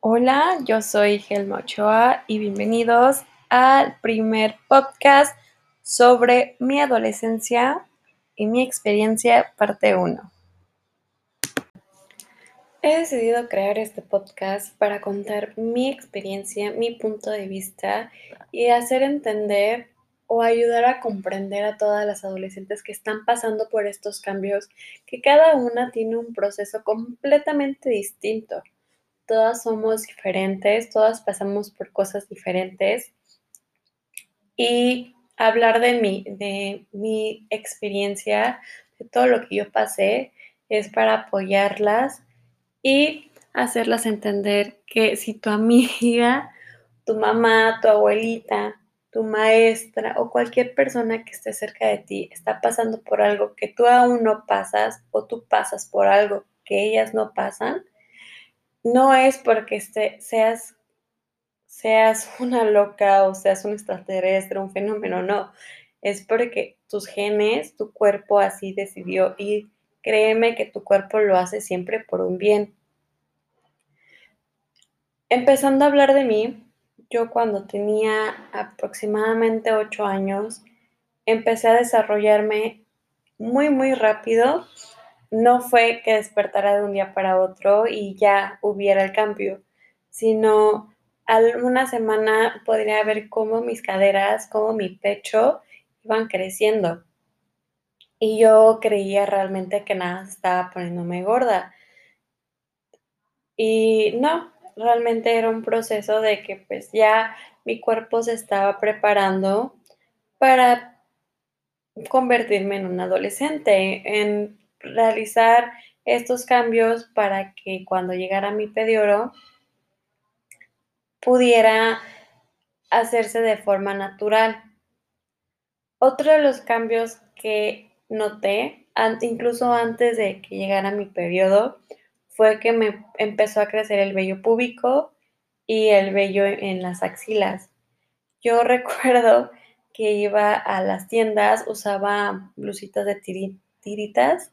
Hola, yo soy Helma Ochoa y bienvenidos al primer podcast sobre mi adolescencia y mi experiencia parte 1. He decidido crear este podcast para contar mi experiencia, mi punto de vista y hacer entender o ayudar a comprender a todas las adolescentes que están pasando por estos cambios, que cada una tiene un proceso completamente distinto todas somos diferentes, todas pasamos por cosas diferentes. Y hablar de mi, de mi experiencia, de todo lo que yo pasé, es para apoyarlas y hacerlas entender que si tu amiga, tu mamá, tu abuelita, tu maestra o cualquier persona que esté cerca de ti está pasando por algo que tú aún no pasas o tú pasas por algo que ellas no pasan, no es porque este, seas, seas una loca o seas un extraterrestre, un fenómeno, no. Es porque tus genes, tu cuerpo así decidió y créeme que tu cuerpo lo hace siempre por un bien. Empezando a hablar de mí, yo cuando tenía aproximadamente 8 años, empecé a desarrollarme muy, muy rápido no fue que despertara de un día para otro y ya hubiera el cambio, sino alguna semana podría ver cómo mis caderas, cómo mi pecho iban creciendo. Y yo creía realmente que nada estaba poniéndome gorda. Y no, realmente era un proceso de que pues ya mi cuerpo se estaba preparando para convertirme en un adolescente, en realizar estos cambios para que cuando llegara mi pedioro pudiera hacerse de forma natural. Otro de los cambios que noté, incluso antes de que llegara mi periodo, fue que me empezó a crecer el vello púbico y el vello en las axilas. Yo recuerdo que iba a las tiendas, usaba blusitas de tiritas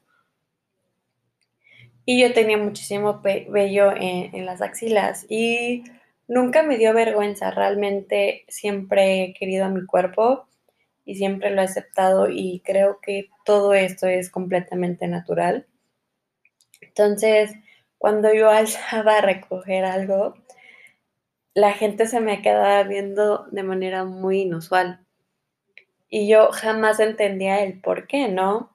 y yo tenía muchísimo vello en, las axilas y nunca me dio vergüenza, realmente siempre he querido a mi cuerpo y siempre lo he aceptado y creo que todo esto es completamente natural. Entonces, cuando yo alzaba a recoger algo, la gente se me quedaba viendo de manera muy inusual y yo jamás entendía el por qué, ¿no?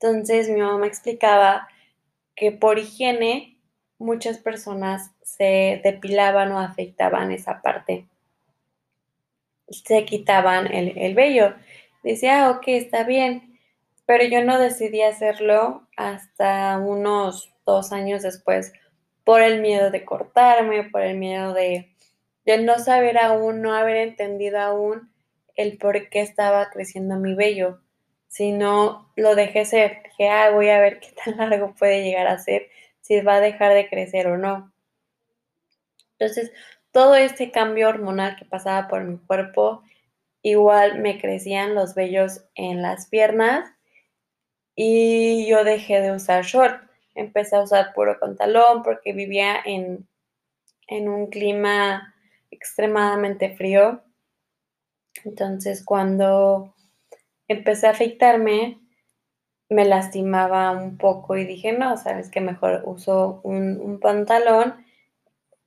Entonces mi mamá explicaba que por higiene muchas personas se depilaban o afectaban esa parte. Se quitaban el, el vello. Decía, ok, está bien. Pero yo no decidí hacerlo hasta unos dos años después por el miedo de cortarme, por el miedo de, de no saber aún, no haber entendido aún el por qué estaba creciendo mi vello no lo dejé ser. Dije, ah, voy a ver qué tan largo puede llegar a ser, si va a dejar de crecer o no. Entonces, todo este cambio hormonal que pasaba por mi cuerpo, igual me crecían los vellos en las piernas y yo dejé de usar short. Empecé a usar puro pantalón porque vivía en, en un clima extremadamente frío. Entonces, cuando empecé a afeitarme, me lastimaba un poco y dije, no, sabes que mejor uso un, pantalón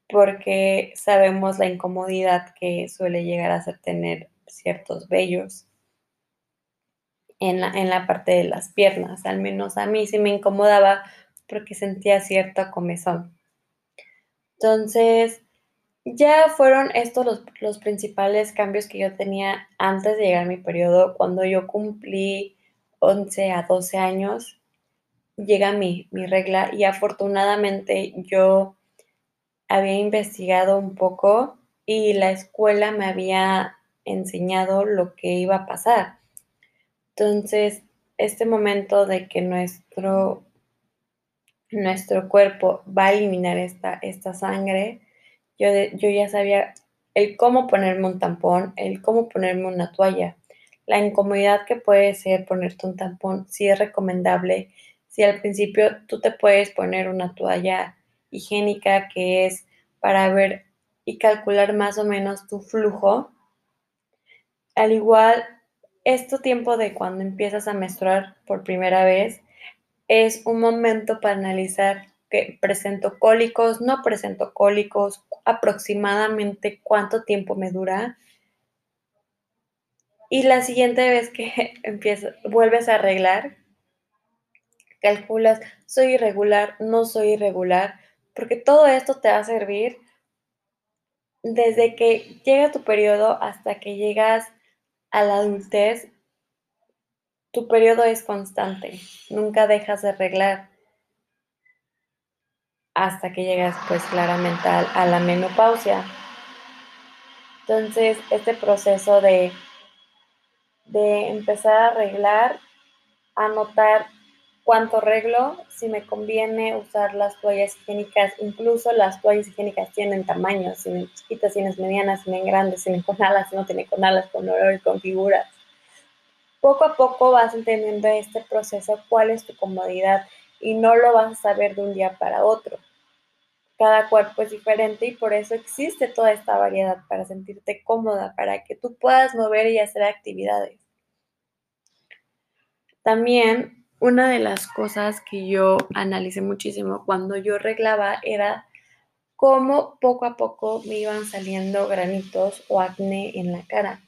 porque sabemos la incomodidad que suele llegar a ser tener ciertos vellos en la, en la parte de las piernas. Al menos a mí sí me incomodaba porque sentía cierta comezón. Entonces, ya fueron estos los, principales cambios que yo tenía antes de llegar a mi periodo. Cuando yo cumplí 11 a 12 años, llega mi, mi regla y afortunadamente yo había investigado un poco y la escuela me había enseñado lo que iba a pasar. Entonces, este momento de que nuestro, nuestro cuerpo va a eliminar esta, esta sangre, yo, yo ya sabía el cómo ponerme un tampón, el cómo ponerme una toalla, la incomodidad que puede ser ponerte un tampón, si es recomendable, si al principio tú te puedes poner una toalla higiénica que es para ver y calcular más o menos tu flujo. Al igual, este tiempo de cuando empiezas a menstruar por primera vez es un momento para analizar que presento cólicos, no presento cólicos, aproximadamente cuánto tiempo me dura. Y la siguiente vez que vuelves a arreglar, calculas, soy irregular, no soy irregular, porque todo esto te va a servir desde que llega tu periodo hasta que llegas a la adultez, tu periodo es constante, nunca dejas de arreglar hasta que llegas pues claramente a, la menopausia. Entonces, este proceso de, de empezar a arreglar, anotar cuánto arreglo, si me conviene usar las toallas higiénicas, incluso las toallas higiénicas tienen tamaños, tienen chiquitas, tienen medianas, tienen grandes, tienen con alas, no tienen con alas, con olor con figuras. Poco a poco vas entendiendo este proceso, cuál es tu comodidad y no lo vas a saber de un día para otro. Cada cuerpo es diferente y por eso existe toda esta variedad para sentirte cómoda, para que tú puedas mover y hacer actividades. También una de las cosas que yo analicé muchísimo cuando yo arreglaba era cómo poco a poco me iban saliendo granitos o acné en la cara.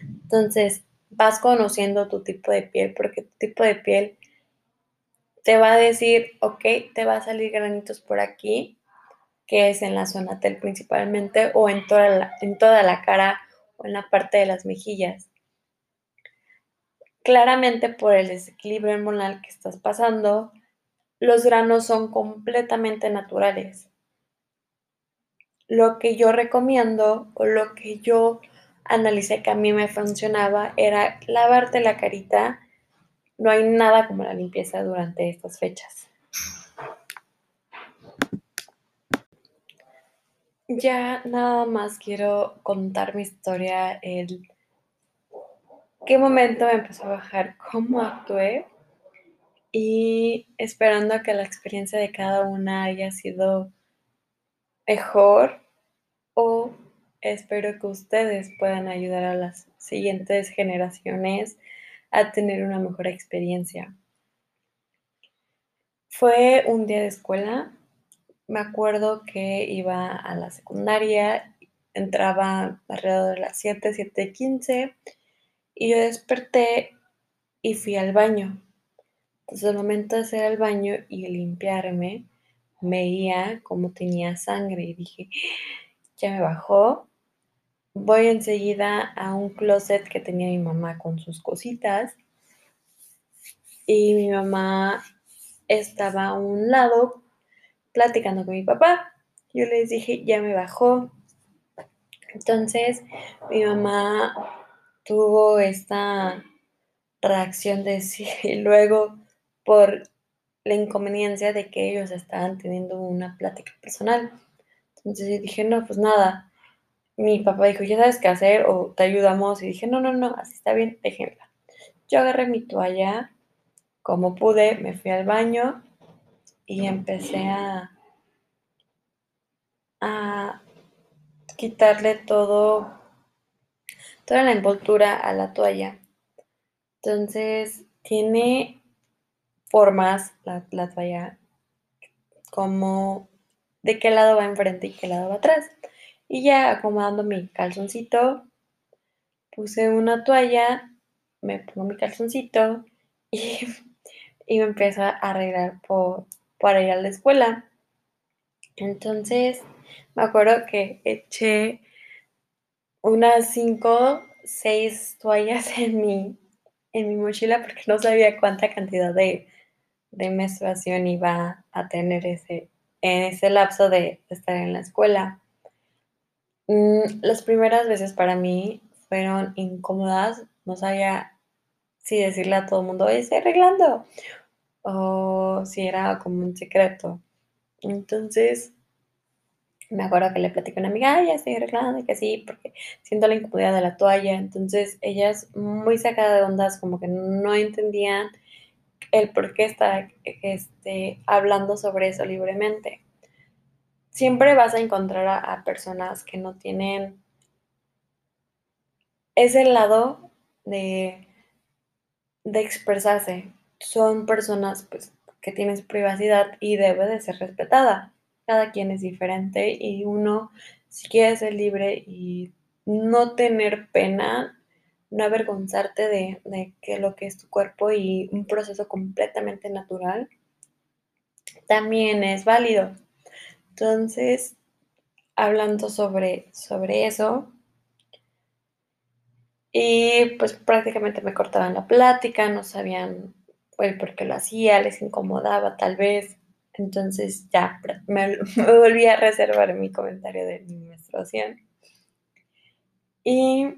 Entonces, vas conociendo tu tipo de piel porque tu tipo de piel te va a decir, ok, te va a salir granitos por aquí, que es en la zona tel principalmente, o en toda la, en toda la cara o en la parte de las mejillas claramente por el desequilibrio hormonal que estás pasando, los granos son completamente naturales. Lo que yo recomiendo o lo que yo analicé que a mí me funcionaba era lavarte la carita. No hay nada como la limpieza durante estas fechas. Ya nada más quiero contar mi historia el qué momento me empezó a bajar, cómo actué y esperando que la experiencia de cada una haya sido mejor o espero que ustedes puedan ayudar a las siguientes generaciones a tener una mejor experiencia. Fue un día de escuela, me acuerdo que iba a la secundaria, entraba alrededor de las 7, 7.15 y yo desperté y fui al baño. Entonces, al momento de hacer el baño y limpiarme, veía cómo tenía sangre y dije, ya me bajó. Voy enseguida a un closet que tenía mi mamá con sus cositas. Y mi mamá estaba a un lado platicando con mi papá. Yo les dije, ya me bajó. Entonces, mi mamá tuvo esta reacción de sí y luego por la inconveniencia de que ellos estaban teniendo una plática personal. Entonces yo dije, no, pues nada. Mi papá dijo, ya sabes qué hacer o te ayudamos. Y dije, no, no, no, así está bien, déjenla. Yo agarré mi toalla, como pude, me fui al baño y empecé a, quitarle todo toda la envoltura a la toalla. Entonces, tiene formas la, la toalla como de qué lado va enfrente y qué lado va atrás. Y ya acomodando mi calzoncito, puse una toalla, me pongo mi calzoncito y, y me empiezo a arreglar por, para ir a la escuela. Entonces, me acuerdo que eché unas cinco, seis toallas en mi, en mi mochila porque no sabía cuánta cantidad de, menstruación iba a tener ese, en ese lapso de estar en la escuela. Mm, las primeras veces para mí fueron incómodas, no sabía si decirle a todo el mundo, estoy arreglando, o si era como un secreto. Entonces, me acuerdo que le platicé a una amiga, ya estoy arreglando y que sí, porque siento la incomodidad de la toalla. Entonces, ellas muy sacadas de ondas, como que no entendían el por qué estaba este, hablando sobre eso libremente. Siempre vas a encontrar a, personas que no tienen ese lado de, de expresarse. Son personas pues, que tienen privacidad y debe de ser respetada. Cada quien es diferente y uno, si quiere ser libre y no tener pena, no avergonzarte de, de que lo que es tu cuerpo y un proceso completamente natural, también es válido. Entonces, hablando sobre, sobre eso, y pues prácticamente me cortaban la plática, no sabían el por qué lo hacía, les incomodaba tal vez. Entonces ya me, me volví a reservar mi comentario de mi menstruación. Y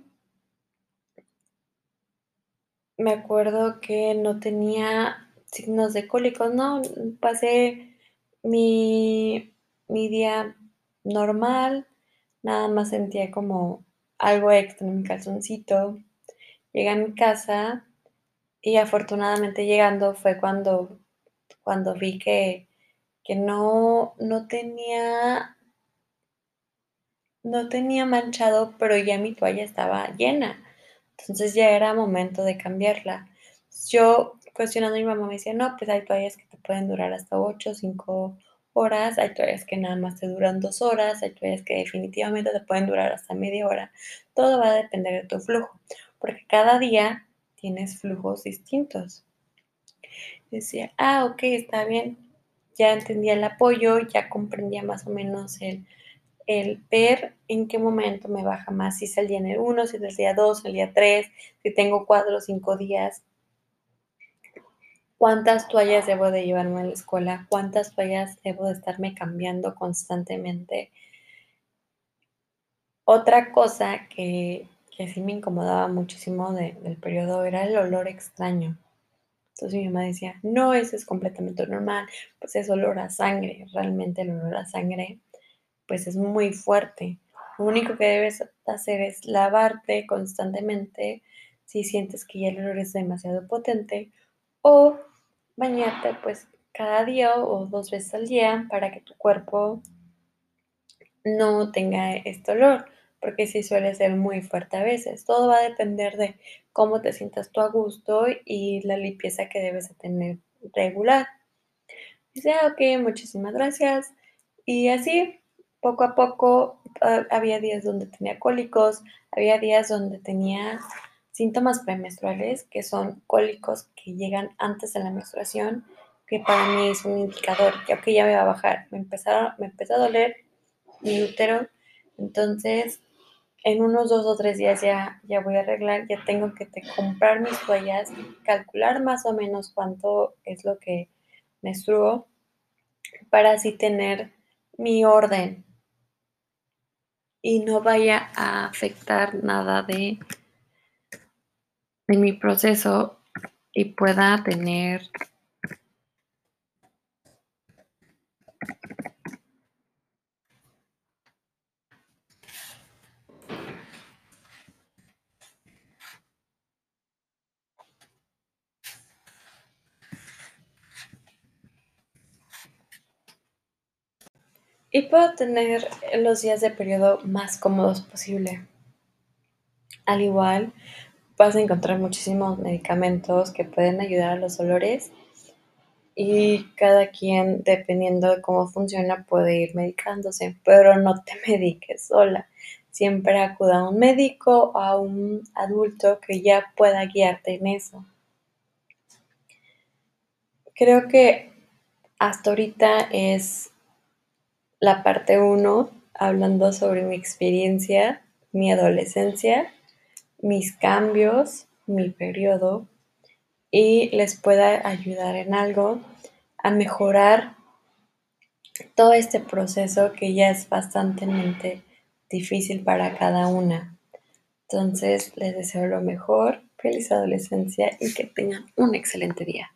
me acuerdo que no tenía signos de cólicos, no, pasé mi, mi día normal, nada más sentía como algo extra en mi calzoncito. Llegué a mi casa y afortunadamente llegando fue cuando, cuando vi que, que no, no tenía no tenía manchado, pero ya mi toalla estaba llena. Entonces ya era momento de cambiarla. Yo cuestionando a mi mamá me decía, no, pues hay toallas que te pueden durar hasta 8 o 5 horas, hay toallas que nada más te duran 2 horas, hay toallas que definitivamente te pueden durar hasta media hora. Todo va a depender de tu flujo, porque cada día tienes flujos distintos. Decía, ah, ok, está bien. Ya entendía el apoyo, ya comprendía más o menos el, el ver en qué momento me baja más, si es el día en el 1, si es el día 2, el día 3, si tengo 4 o 5 días, cuántas toallas debo de llevarme a la escuela, cuántas toallas debo de estarme cambiando constantemente. Otra cosa que, que sí me incomodaba muchísimo del periodo era el olor extraño. Entonces mi mamá decía, no, eso es completamente normal, pues es olor a sangre, realmente el olor a sangre pues es muy fuerte. Lo único que debes hacer es lavarte constantemente si sientes que ya el olor es demasiado potente o bañarte pues cada día o dos veces al día para que tu cuerpo no tenga este olor, porque sí suele ser muy fuerte a veces. Todo va a depender de cómo te sientas tú a gusto y la limpieza que debes de tener regular. Dice, ah, ok, muchísimas gracias. Y así poco a poco ah, había días donde tenía cólicos, había días donde tenía síntomas premenstruales, que son cólicos que llegan antes de la menstruación, que para mí es un indicador que ya me va a bajar. Me, me empezó a doler mi útero, entonces en unos dos o tres días ya, ya voy a arreglar, ya tengo que comprar mis toallas, calcular más o menos cuánto es lo que menstruo para así tener mi orden y no vaya a afectar nada de, de mi proceso y pueda tener y puedo tener los días de periodo más cómodos posible. Al igual, vas a encontrar muchísimos medicamentos que pueden ayudar a los dolores y cada quien, dependiendo de cómo funciona, puede ir medicándose, pero no te mediques sola. Siempre acuda a un médico o a un adulto que ya pueda guiarte en eso. Creo que hasta ahorita es la parte 1, hablando sobre mi experiencia, mi adolescencia, mis cambios, mi periodo, y les pueda ayudar en algo a mejorar todo este proceso que ya es bastante difícil para cada una. Entonces, les deseo lo mejor, feliz adolescencia y que tengan un excelente día.